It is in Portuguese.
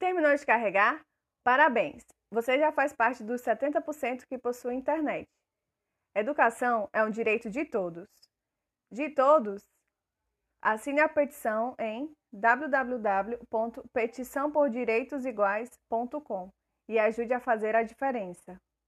Terminou de carregar? Parabéns! Você já faz parte dos 70% que possuem internet. Educação é um direito de todos. De todos? Assine a petição em www.petiçãopordireitosiguais.com e ajude a fazer a diferença.